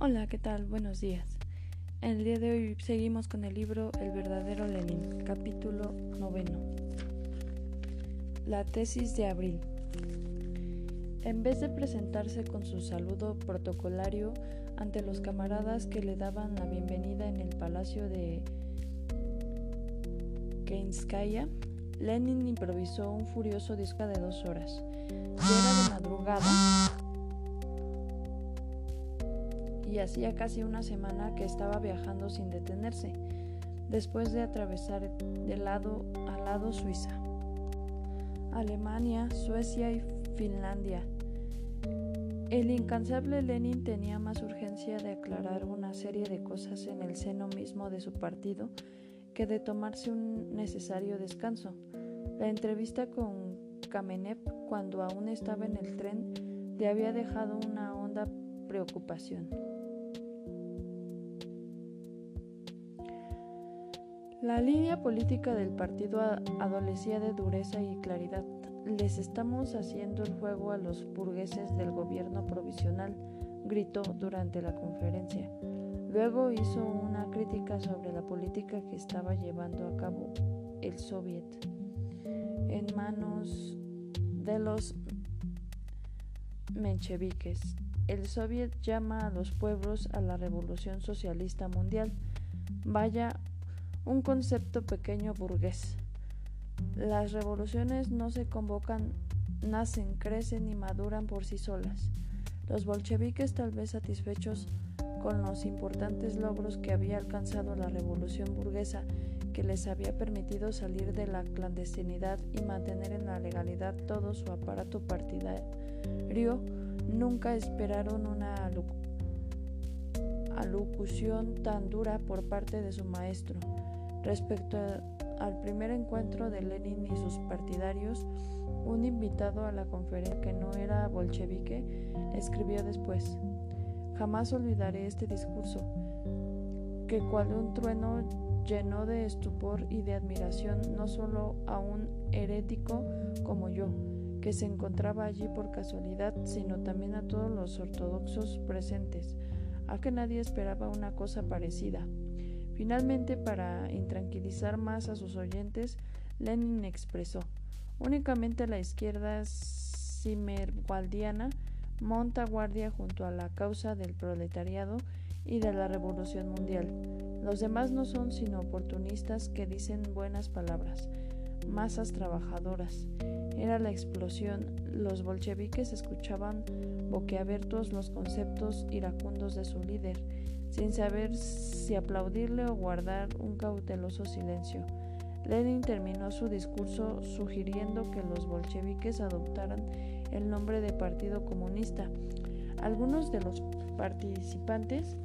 Hola, ¿qué tal? Buenos días. El día de hoy seguimos con el libro El verdadero Lenin, capítulo noveno. La tesis de abril. En vez de presentarse con su saludo protocolario ante los camaradas que le daban la bienvenida en el palacio de Keinskaya, Lenin improvisó un furioso disco de dos horas. Ya era de madrugada y hacía casi una semana que estaba viajando sin detenerse, después de atravesar de lado a lado Suiza, Alemania, Suecia y Finlandia. El incansable Lenin tenía más urgencia de aclarar una serie de cosas en el seno mismo de su partido que de tomarse un necesario descanso. La entrevista con Kamenev cuando aún estaba en el tren le había dejado una honda preocupación. La línea política del partido adolecía de dureza y claridad. Les estamos haciendo el juego a los burgueses del gobierno provisional, gritó durante la conferencia. Luego hizo una crítica sobre la política que estaba llevando a cabo el Soviet en manos de los mencheviques. El Soviet llama a los pueblos a la revolución socialista mundial. Vaya un concepto pequeño burgués. Las revoluciones no se convocan, nacen, crecen y maduran por sí solas. Los bolcheviques, tal vez satisfechos con los importantes logros que había alcanzado la revolución burguesa, que les había permitido salir de la clandestinidad y mantener en la legalidad todo su aparato partidario, nunca esperaron una alocución tan dura por parte de su maestro. Respecto al primer encuentro de Lenin y sus partidarios, un invitado a la conferencia que no era bolchevique escribió después, jamás olvidaré este discurso, que cual un trueno llenó de estupor y de admiración no solo a un herético como yo, que se encontraba allí por casualidad, sino también a todos los ortodoxos presentes, a que nadie esperaba una cosa parecida. Finalmente, para intranquilizar más a sus oyentes, Lenin expresó, únicamente la izquierda cimerwaldiana monta guardia junto a la causa del proletariado y de la revolución mundial. Los demás no son sino oportunistas que dicen buenas palabras, masas trabajadoras. Era la explosión. Los bolcheviques escuchaban boquiabiertos los conceptos iracundos de su líder sin saber si aplaudirle o guardar un cauteloso silencio. Lenin terminó su discurso sugiriendo que los bolcheviques adoptaran el nombre de Partido Comunista. Algunos de los participantes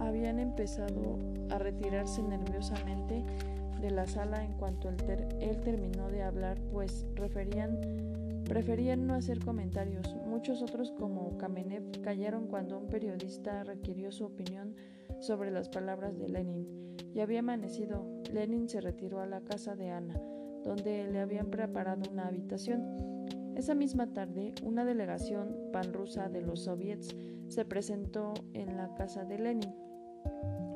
habían empezado a retirarse nerviosamente de la sala en cuanto él, terminó de hablar, pues referían Preferían no hacer comentarios. Muchos otros, como Kamenev, callaron cuando un periodista requirió su opinión sobre las palabras de Lenin. Ya había amanecido. Lenin se retiró a la casa de Ana, donde le habían preparado una habitación. Esa misma tarde, una delegación panrusa de los soviets se presentó en la casa de Lenin,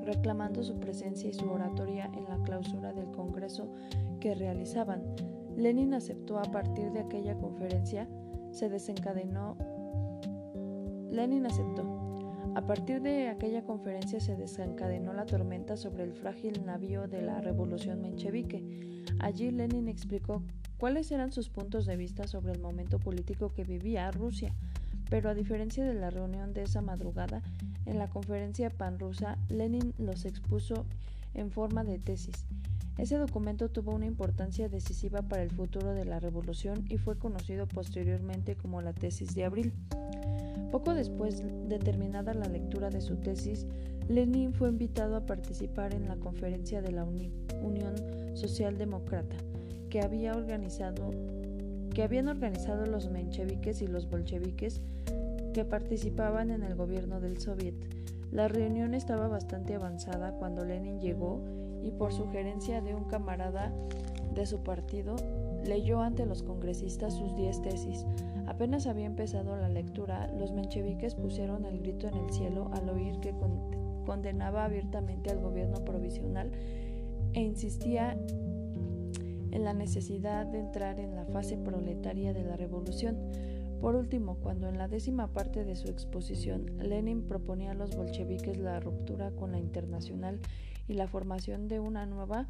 reclamando su presencia y su oratoria en la clausura del Congreso que realizaban. Lenin aceptó a partir de aquella conferencia, se desencadenó. Lenin aceptó. A partir de aquella conferencia se desencadenó la tormenta sobre el frágil navío de la revolución menchevique. Allí Lenin explicó cuáles eran sus puntos de vista sobre el momento político que vivía Rusia, pero a diferencia de la reunión de esa madrugada, en la conferencia panrusa, Lenin los expuso en forma de tesis ese documento tuvo una importancia decisiva para el futuro de la revolución y fue conocido posteriormente como la tesis de abril. Poco después de terminada la lectura de su tesis, Lenin fue invitado a participar en la conferencia de la Unión Socialdemócrata que organizado que habían organizado los mencheviques y los bolcheviques que participaban en el gobierno del Soviet. La reunión estaba bastante avanzada cuando Lenin llegó y por sugerencia de un camarada de su partido, leyó ante los congresistas sus diez tesis. Apenas había empezado la lectura, los mencheviques pusieron el grito en el cielo al oír que condenaba abiertamente al gobierno provisional e insistía en la necesidad de entrar en la fase proletaria de la revolución. Por último, cuando en la décima parte de su exposición Lenin proponía a los bolcheviques la ruptura con la internacional y la formación de una nueva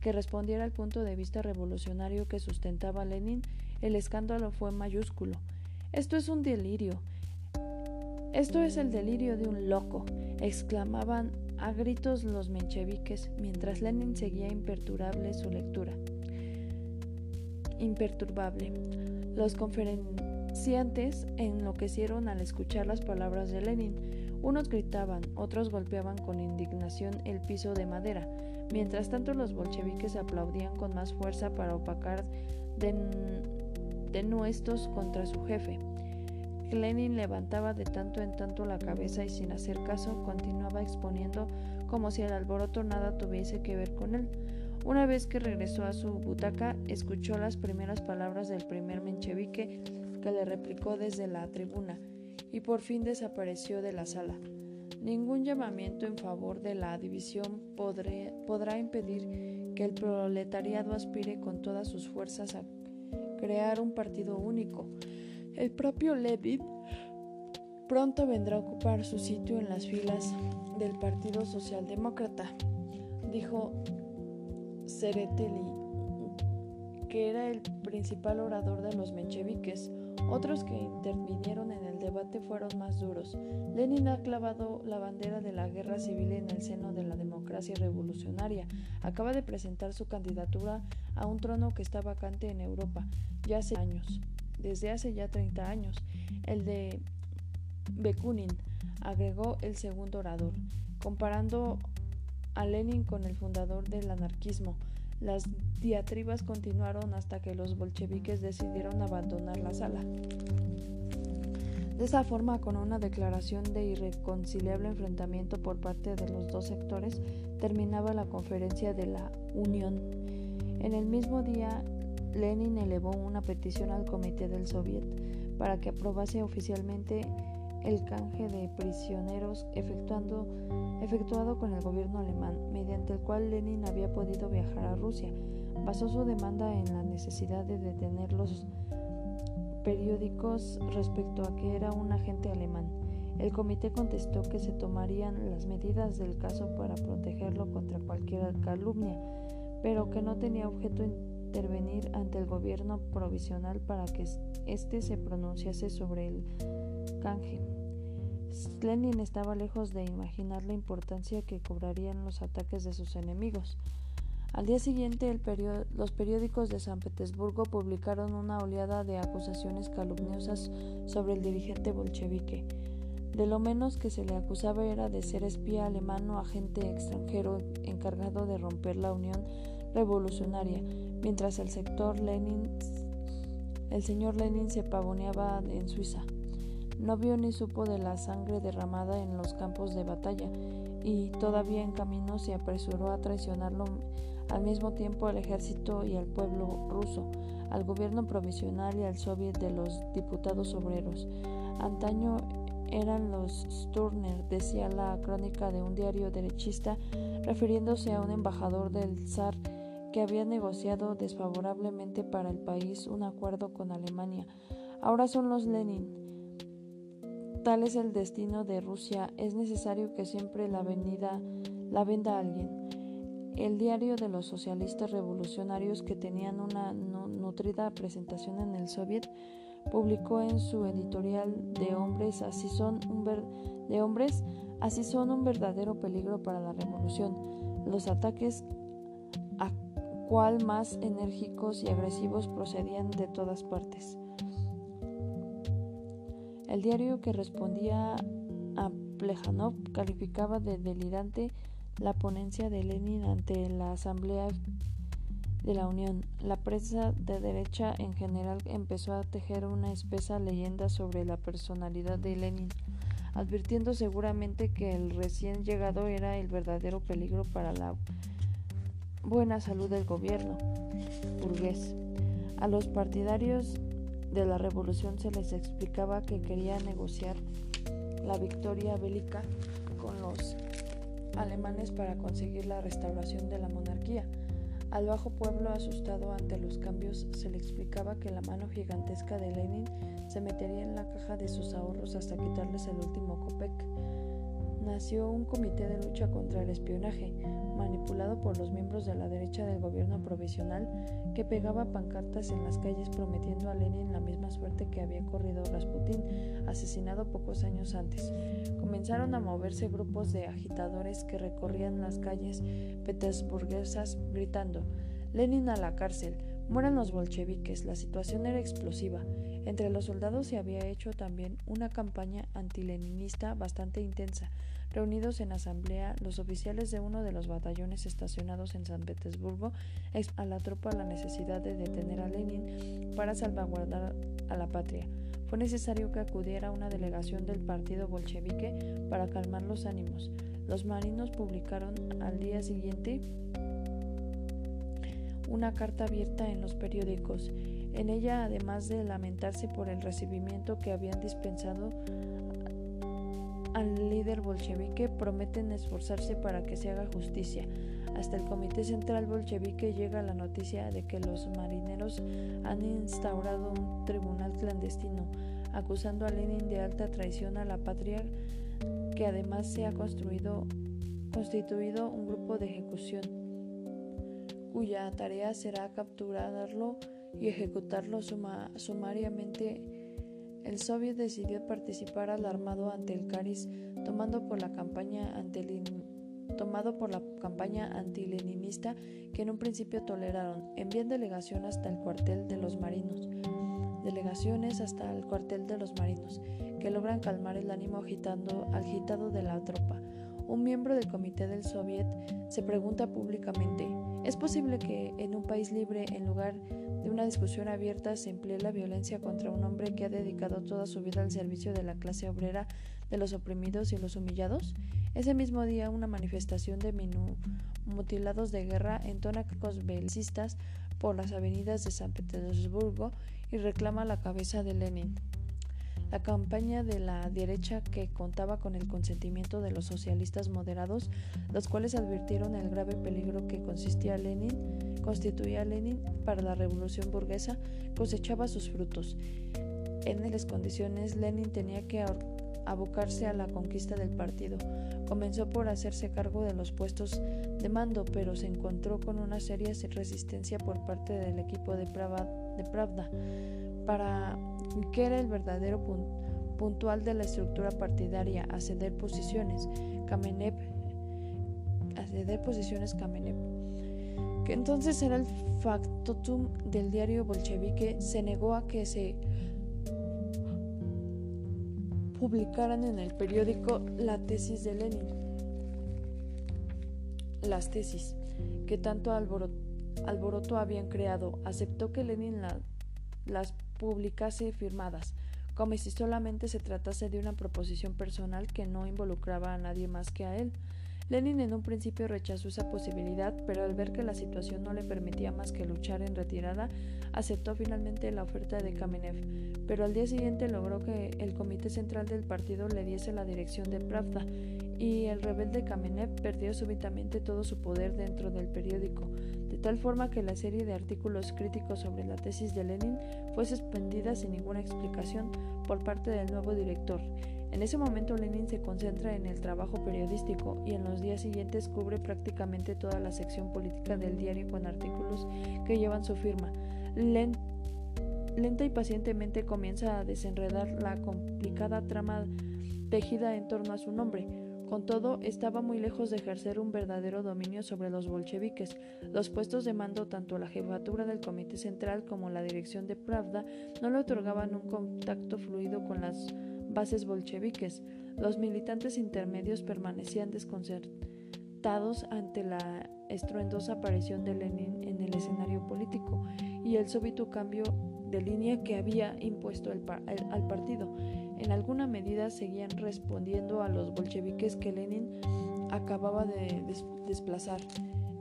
que respondiera al punto de vista revolucionario que sustentaba Lenin, el escándalo fue mayúsculo. Esto es un delirio. Esto es el delirio de un loco, exclamaban a gritos los mencheviques mientras Lenin seguía imperturbable su lectura. Imperturbable. Los conferenciantes enloquecieron al escuchar las palabras de Lenin. Unos gritaban, otros golpeaban con indignación el piso de madera. Mientras tanto los bolcheviques aplaudían con más fuerza para opacar denuestos contra su jefe. Lenin levantaba de tanto en tanto la cabeza y sin hacer caso continuaba exponiendo como si el alboroto nada tuviese que ver con él. Una vez que regresó a su butaca, escuchó las primeras palabras del primer menchevique que le replicó desde la tribuna y por fin desapareció de la sala. Ningún llamamiento en favor de la división podrá impedir que el proletariado aspire con todas sus fuerzas a crear un partido único. El propio Levitt pronto vendrá a ocupar su sitio en las filas del Partido Socialdemócrata, dijo Sereteli, que era el principal orador de los mencheviques. Otros que intervinieron en el debate fueron más duros. Lenin ha clavado la bandera de la guerra civil en el seno de la democracia revolucionaria. Acaba de presentar su candidatura a un trono que está vacante en Europa ya hace años, desde hace ya 30 años, el de Bekunin, agregó el segundo orador, comparando a Lenin con el fundador del anarquismo. Las diatribas continuaron hasta que los bolcheviques decidieron abandonar la sala. De esa forma, con una declaración de irreconciliable enfrentamiento por parte de los dos sectores, terminaba la conferencia de la Unión. En el mismo día, Lenin elevó una petición al Comité del Soviet para que aprobase oficialmente el canje de prisioneros efectuando, efectuado con el gobierno alemán, mediante el cual Lenin había podido viajar a Rusia. Basó su demanda en la necesidad de detener los periódicos respecto a que era un agente alemán. El comité contestó que se tomarían las medidas del caso para protegerlo contra cualquier calumnia, pero que no tenía objeto intervenir ante el gobierno provisional para que éste se pronunciase sobre el canje. Lenin estaba lejos de imaginar la importancia que cobrarían los ataques de sus enemigos. Al día siguiente, los periódicos de San Petersburgo publicaron una oleada de acusaciones calumniosas sobre el dirigente bolchevique. De lo menos que se le acusaba era de ser espía alemán o agente extranjero encargado de romper la unión revolucionaria, mientras el sector Lenin, señor Lenin se pavoneaba en Suiza. No vio ni supo de la sangre derramada en los campos de batalla y todavía en camino se apresuró a traicionarlo al mismo tiempo al ejército y al pueblo ruso, al gobierno provisional y al soviet de los diputados obreros. Antaño eran los Sturner, decía la crónica de un diario derechista, refiriéndose a un embajador del zar que había negociado desfavorablemente para el país un acuerdo con Alemania. Ahora son los Lenin. Tal es el destino de Rusia. Es necesario que siempre la, venida, la venda alguien. El diario de los socialistas revolucionarios que tenían una nutrida presentación en el Soviet publicó en su editorial de hombres así son un de hombres así son un verdadero peligro para la revolución. Los ataques a cual más enérgicos y agresivos procedían de todas partes. El diario que respondía a Plejanov calificaba de delirante la ponencia de Lenin ante la Asamblea de la Unión. La prensa de derecha en general empezó a tejer una espesa leyenda sobre la personalidad de Lenin, advirtiendo seguramente que el recién llegado era el verdadero peligro para la buena salud del gobierno burgués. A los partidarios de la revolución se les explicaba que quería negociar la victoria bélica con los alemanes para conseguir la restauración de la monarquía. Al bajo pueblo asustado ante los cambios se le explicaba que la mano gigantesca de Lenin se metería en la caja de sus ahorros hasta quitarles el último copec. Nació un comité de lucha contra el espionaje, manipulado por los miembros de la derecha del gobierno provisional, que pegaba pancartas en las calles prometiendo a Lenin la misma suerte que había corrido Rasputín, asesinado pocos años antes. Comenzaron a moverse grupos de agitadores que recorrían las calles petersburguesas gritando Lenin a la cárcel, mueran los bolcheviques. La situación era explosiva. Entre los soldados se había hecho también una campaña antileninista bastante intensa. Reunidos en asamblea, los oficiales de uno de los batallones estacionados en San Petersburgo a la tropa la necesidad de detener a Lenin para salvaguardar a la patria. Fue necesario que acudiera una delegación del partido bolchevique para calmar los ánimos. Los marinos publicaron al día siguiente una carta abierta en los periódicos. En ella, además de lamentarse por el recibimiento que habían dispensado al líder bolchevique, prometen esforzarse para que se haga justicia. Hasta el Comité Central Bolchevique llega la noticia de que los marineros han instaurado un tribunal clandestino, acusando a Lenin de alta traición a la patria, que además se ha construido, constituido un grupo de ejecución, cuya tarea será capturarlo y ejecutarlo sumariamente el soviet decidió participar alarmado ante el Caris, tomando por la campaña tomado por la campaña antileninista que en un principio toleraron. Envían delegación hasta el cuartel de los marinos. Delegaciones hasta el cuartel de los marinos, que logran calmar el ánimo agitando, agitado de la tropa. Un miembro del comité del soviet se pregunta públicamente, ¿es posible que en un país libre, en lugar de una discusión abierta se emplee la violencia contra un hombre que ha dedicado toda su vida al servicio de la clase obrera, de los oprimidos y los humillados? Ese mismo día, una manifestación de mutilados de guerra entona cacos belicistas por las avenidas de San Petersburgo y reclama la cabeza de Lenin. La campaña de la derecha, que contaba con el consentimiento de los socialistas moderados, los cuales advirtieron el grave peligro que consistía constituía Lenin para la revolución burguesa, cosechaba sus frutos. En las condiciones, Lenin tenía que abocarse a la conquista del partido. Comenzó por hacerse cargo de los puestos de mando, pero se encontró con una seria resistencia por parte del equipo de Pravda para que era el verdadero puntual de la estructura partidaria a ceder posiciones. Kamenev a ceder posiciones Kamenev que entonces era el factotum del diario bolchevique, se negó a que se publicaran en el periódico la tesis de Lenin. Las tesis que tanto alboroto, habían creado, aceptó que Lenin las publicase firmadas, como si solamente se tratase de una proposición personal que no involucraba a nadie más que a él. Lenin en un principio rechazó esa posibilidad, pero al ver que la situación no le permitía más que luchar en retirada, aceptó finalmente la oferta de Kamenev. Pero al día siguiente logró que el comité central del partido le diese la dirección de Pravda y el rebelde Kamenev perdió súbitamente todo su poder dentro del periódico, tal forma que la serie de artículos críticos sobre la tesis de Lenin fue suspendida sin ninguna explicación por parte del nuevo director. En ese momento Lenin se concentra en el trabajo periodístico y en los días siguientes cubre prácticamente toda la sección política del diario con artículos que llevan su firma. lenta y pacientemente comienza a desenredar la complicada trama tejida en torno a su nombre. Con todo, estaba muy lejos de ejercer un verdadero dominio sobre los bolcheviques. Los puestos de mando, tanto la jefatura del Comité Central como la dirección de Pravda, no le otorgaban un contacto fluido con las bases bolcheviques. Los militantes intermedios permanecían desconcertados ante la estruendosa aparición de Lenin en el escenario político y el súbito cambio de línea que había impuesto al partido. En alguna medida seguían respondiendo a los bolcheviques que Lenin acababa de desplazar.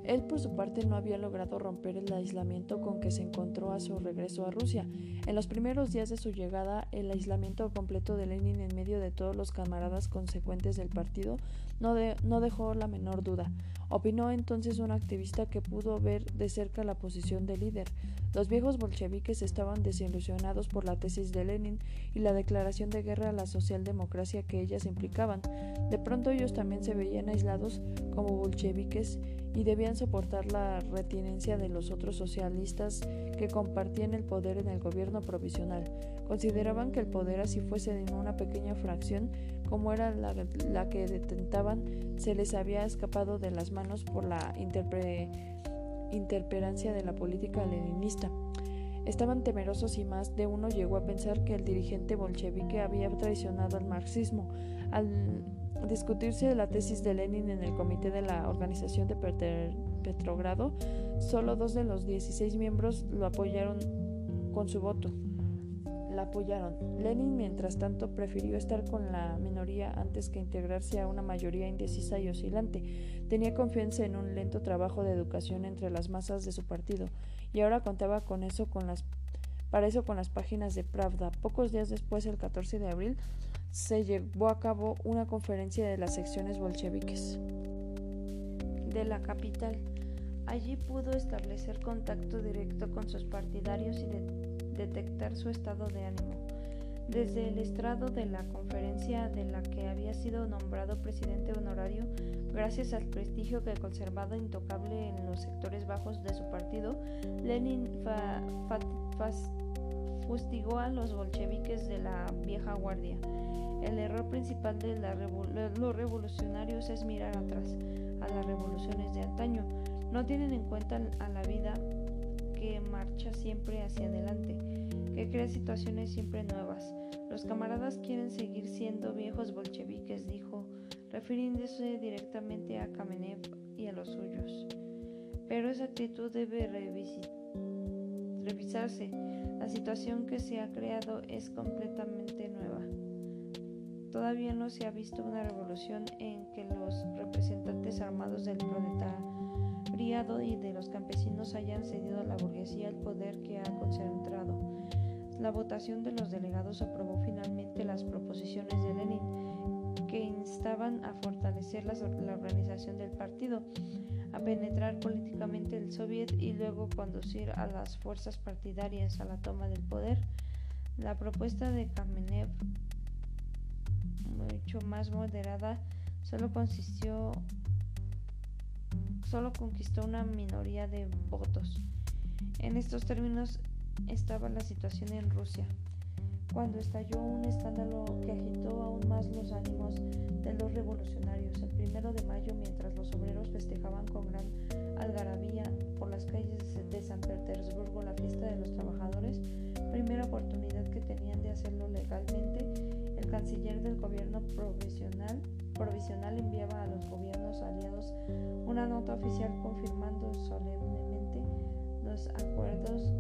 Él por su parte no había logrado romper el aislamiento con que se encontró a su regreso a Rusia. En los primeros días de su llegada, el aislamiento completo de Lenin en medio de todos los camaradas consecuentes del partido no, no dejó la menor duda. Opinó entonces un activista que pudo ver de cerca la posición del líder. Los viejos bolcheviques estaban desilusionados por la tesis de Lenin y la declaración de guerra a la socialdemocracia que ellas implicaban. De pronto ellos también se veían aislados como bolcheviques y debían soportar la retinencia de los otros socialistas que compartían el poder en el gobierno provisional. Consideraban que el poder, así fuese en una pequeña fracción, como era la, que detentaban, se les había escapado de las manos por la interperancia de la política leninista. Estaban temerosos y más de uno llegó a pensar que el dirigente bolchevique había traicionado al marxismo. Al discutirse la tesis de Lenin en el comité de la organización de Petrogrado, solo dos de los 16 miembros lo apoyaron con su voto la apoyaron. Lenin, mientras tanto, prefirió estar con la minoría antes que integrarse a una mayoría indecisa y oscilante. Tenía confianza en un lento trabajo de educación entre las masas de su partido, y ahora contaba con eso para eso con las páginas de Pravda. Pocos días después, el 14 de abril, se llevó a cabo una conferencia de las secciones bolcheviques de la capital. Allí pudo establecer contacto directo con sus partidarios y de detectar su estado de ánimo. Desde el estrado de la conferencia de la que había sido nombrado presidente honorario, gracias al prestigio que conservaba intocable en los sectores bajos de su partido, Lenin fustigó a los bolcheviques de la vieja guardia. El error principal de los revolucionarios es mirar atrás, a las revoluciones de antaño. No tienen en cuenta a la vida que marcha siempre hacia adelante, que crea situaciones siempre nuevas. Los camaradas quieren seguir siendo viejos bolcheviques, dijo, refiriéndose directamente a Kamenev y a los suyos. Pero esa actitud debe revisarse. La situación que se ha creado es completamente nueva. Todavía no se ha visto una revolución en que los representantes armados del proletariado y de los campesinos hayan cedido a la burguesía el poder que ha concentrado. La votación de los delegados aprobó finalmente las proposiciones de Lenin, que instaban a fortalecer la, la organización del partido, a penetrar políticamente el soviet y luego conducir a las fuerzas partidarias a la toma del poder. La propuesta de Kamenev, mucho más moderada, solo consistió solo conquistó una minoría de votos. En estos términos estaba la situación en Rusia, cuando estalló un escándalo que agitó aún más los ánimos de los revolucionarios. El primero de mayo, mientras los obreros festejaban con gran algarabía por las calles de San Petersburgo la fiesta de los trabajadores, primera oportunidad que tenían de hacerlo legalmente, el canciller del gobierno provisional, provisional enviaba a los gobiernos aliados una nota oficial confirmando solemnemente los acuerdos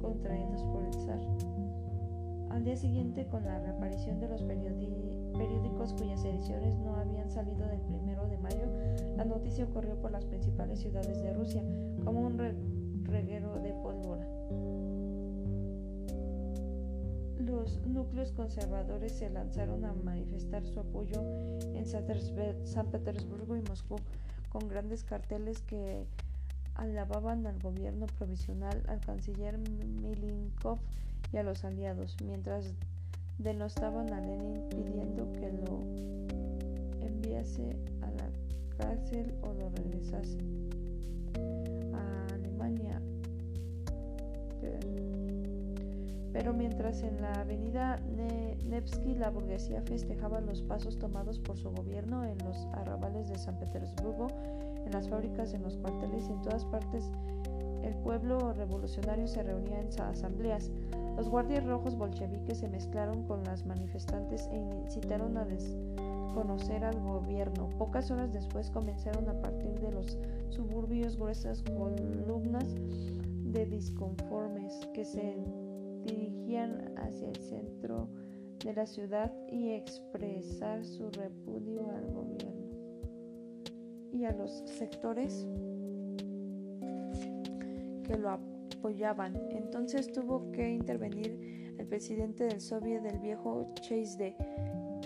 contraídos por el zar. Al día siguiente, con la reaparición de los periódicos cuyas ediciones no habían salido del primero de mayo, la noticia corrió por las principales ciudades de Rusia como un núcleos conservadores se lanzaron a manifestar su apoyo en San Petersburgo y Moscú con grandes carteles que alababan al gobierno provisional, al canciller Milinkov y a los aliados, mientras denostaban a Lenin pidiendo que lo enviase a la cárcel o lo regresase Pero mientras en la avenida Nevsky la burguesía festejaba los pasos tomados por su gobierno en los arrabales de San Petersburgo, en las fábricas, en los cuarteles y en todas partes, el pueblo revolucionario se reunía en asambleas. Los guardias rojos bolcheviques se mezclaron con las manifestantes e incitaron a desconocer al gobierno. Pocas horas después comenzaron a partir de los suburbios gruesas columnas de disconformes que se dirigían hacia el centro de la ciudad y expresar su repudio al gobierno y a los sectores que lo apoyaban. Entonces tuvo que intervenir el presidente del Soviet del viejo Chase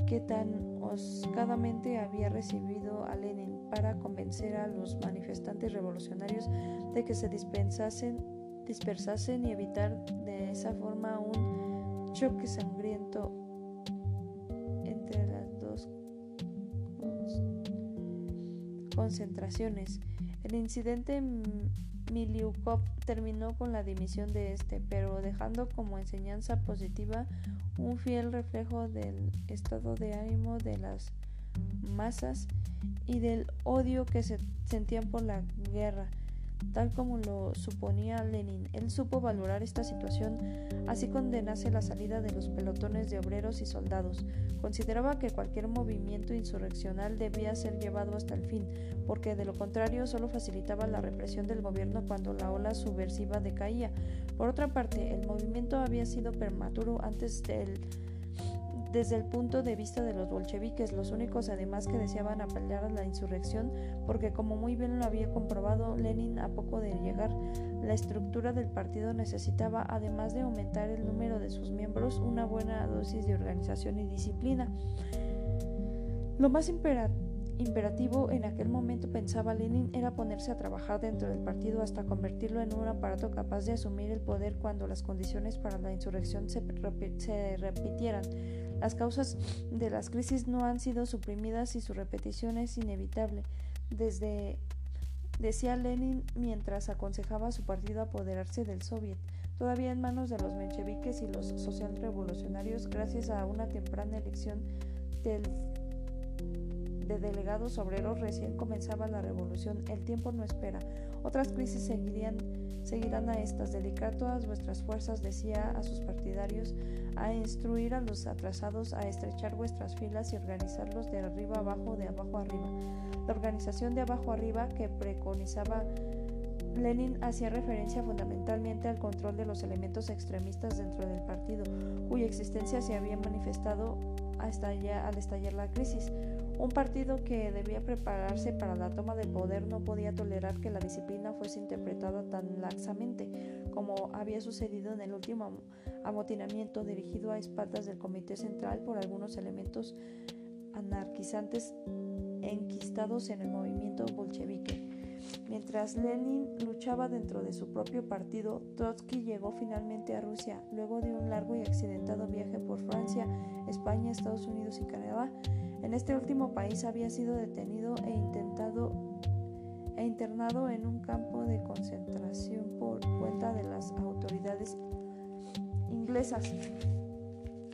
que tan oscadamente había recibido a Lenin para convencer a los manifestantes revolucionarios de que se dispensasen, dispersasen y evitar de esa forma un choque sangriento entre las dos concentraciones. El incidente Miliukov terminó con la dimisión de este, pero dejando como enseñanza positiva un fiel reflejo del estado de ánimo de las masas y del odio que se sentían por la guerra tal como lo suponía Lenin. Él supo valorar esta situación, así condenase la salida de los pelotones de obreros y soldados. Consideraba que cualquier movimiento insurreccional debía ser llevado hasta el fin, porque de lo contrario solo facilitaba la represión del gobierno cuando la ola subversiva decaía. Por otra parte, el movimiento había sido prematuro antes del desde el punto de vista de los bolcheviques, los únicos además que deseaban apelar a la insurrección, porque como muy bien lo había comprobado Lenin a poco de llegar, la estructura del partido necesitaba, además de aumentar el número de sus miembros, una buena dosis de organización y disciplina. Lo más imperativo en aquel momento, pensaba Lenin, era ponerse a trabajar dentro del partido hasta convertirlo en un aparato capaz de asumir el poder cuando las condiciones para la insurrección se, se repitieran. Las causas de las crisis no han sido suprimidas y su repetición es inevitable. Desde decía Lenin mientras aconsejaba a su partido apoderarse del Soviet, todavía en manos de los mencheviques y los socialrevolucionarios gracias a una temprana elección de delegados obreros recién comenzaba la revolución. El tiempo no espera. Otras crisis seguirían, seguirán a estas. Dedicar todas vuestras fuerzas, decía a sus partidarios, a instruir a los atrasados, a estrechar vuestras filas y organizarlos de arriba abajo, de abajo arriba. La organización de abajo arriba que preconizaba Lenin hacía referencia fundamentalmente al control de los elementos extremistas dentro del partido, cuya existencia se había manifestado al estallar la crisis. Un partido que debía prepararse para la toma del poder no podía tolerar que la disciplina fuese interpretada tan laxamente como había sucedido en el último amotinamiento dirigido a espaldas del Comité Central por algunos elementos anarquizantes enquistados en el movimiento bolchevique. Mientras Lenin luchaba dentro de su propio partido, Trotsky llegó finalmente a Rusia, luego de un largo y accidentado viaje por Francia, España, Estados Unidos y Canadá. En este último país había sido detenido e intentado e internado en un campo de concentración por cuenta de las autoridades inglesas,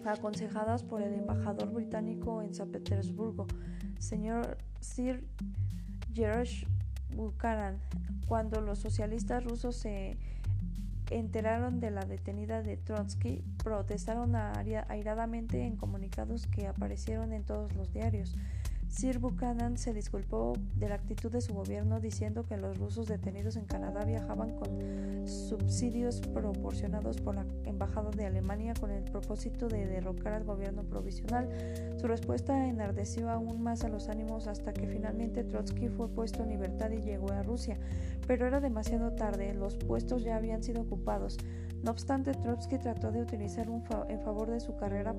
aconsejadas por el embajador británico en San Petersburgo, señor Sir George Buchanan. Cuando los socialistas rusos se enteraron de la detenida de Trotsky, protestaron airadamente en comunicados que aparecieron en todos los diarios. Sir Buchanan se disculpó de la actitud de su gobierno diciendo que los rusos detenidos en Canadá viajaban con subsidios proporcionados por la Embajada de Alemania con el propósito de derrocar al gobierno provisional. Su respuesta enardeció aún más a los ánimos hasta que finalmente Trotsky fue puesto en libertad y llegó a Rusia. Pero era demasiado tarde, los puestos ya habían sido ocupados. No obstante, Trotsky trató de utilizar un en favor de su carrera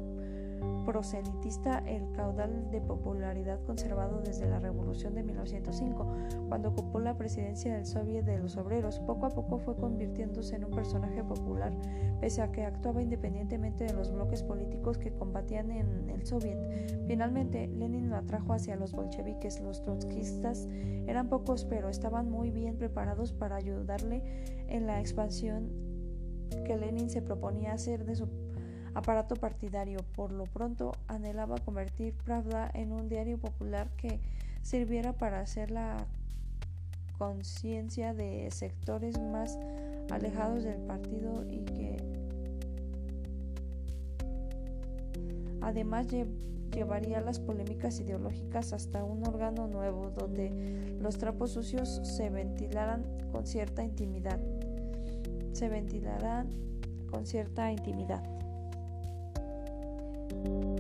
proselitista el caudal de popularidad conservado desde la Revolución de 1905, cuando ocupó la presidencia del Soviet de los Obreros. Poco a poco fue convirtiéndose en un personaje popular, pese a que actuaba independientemente de los bloques políticos que combatían en el Soviet. Finalmente, Lenin lo atrajo hacia los bolcheviques. Los trotskistas eran pocos, pero estaban muy bien preparados para ayudarle en la expansión que Lenin se proponía hacer de su aparato partidario. Por lo pronto anhelaba convertir Pravda en un diario popular que sirviera para hacer la conciencia de sectores más alejados del partido y que además llevaría las polémicas ideológicas hasta un órgano nuevo donde los trapos sucios se ventilaran con cierta intimidad. Se ventilarán con cierta intimidad. thank you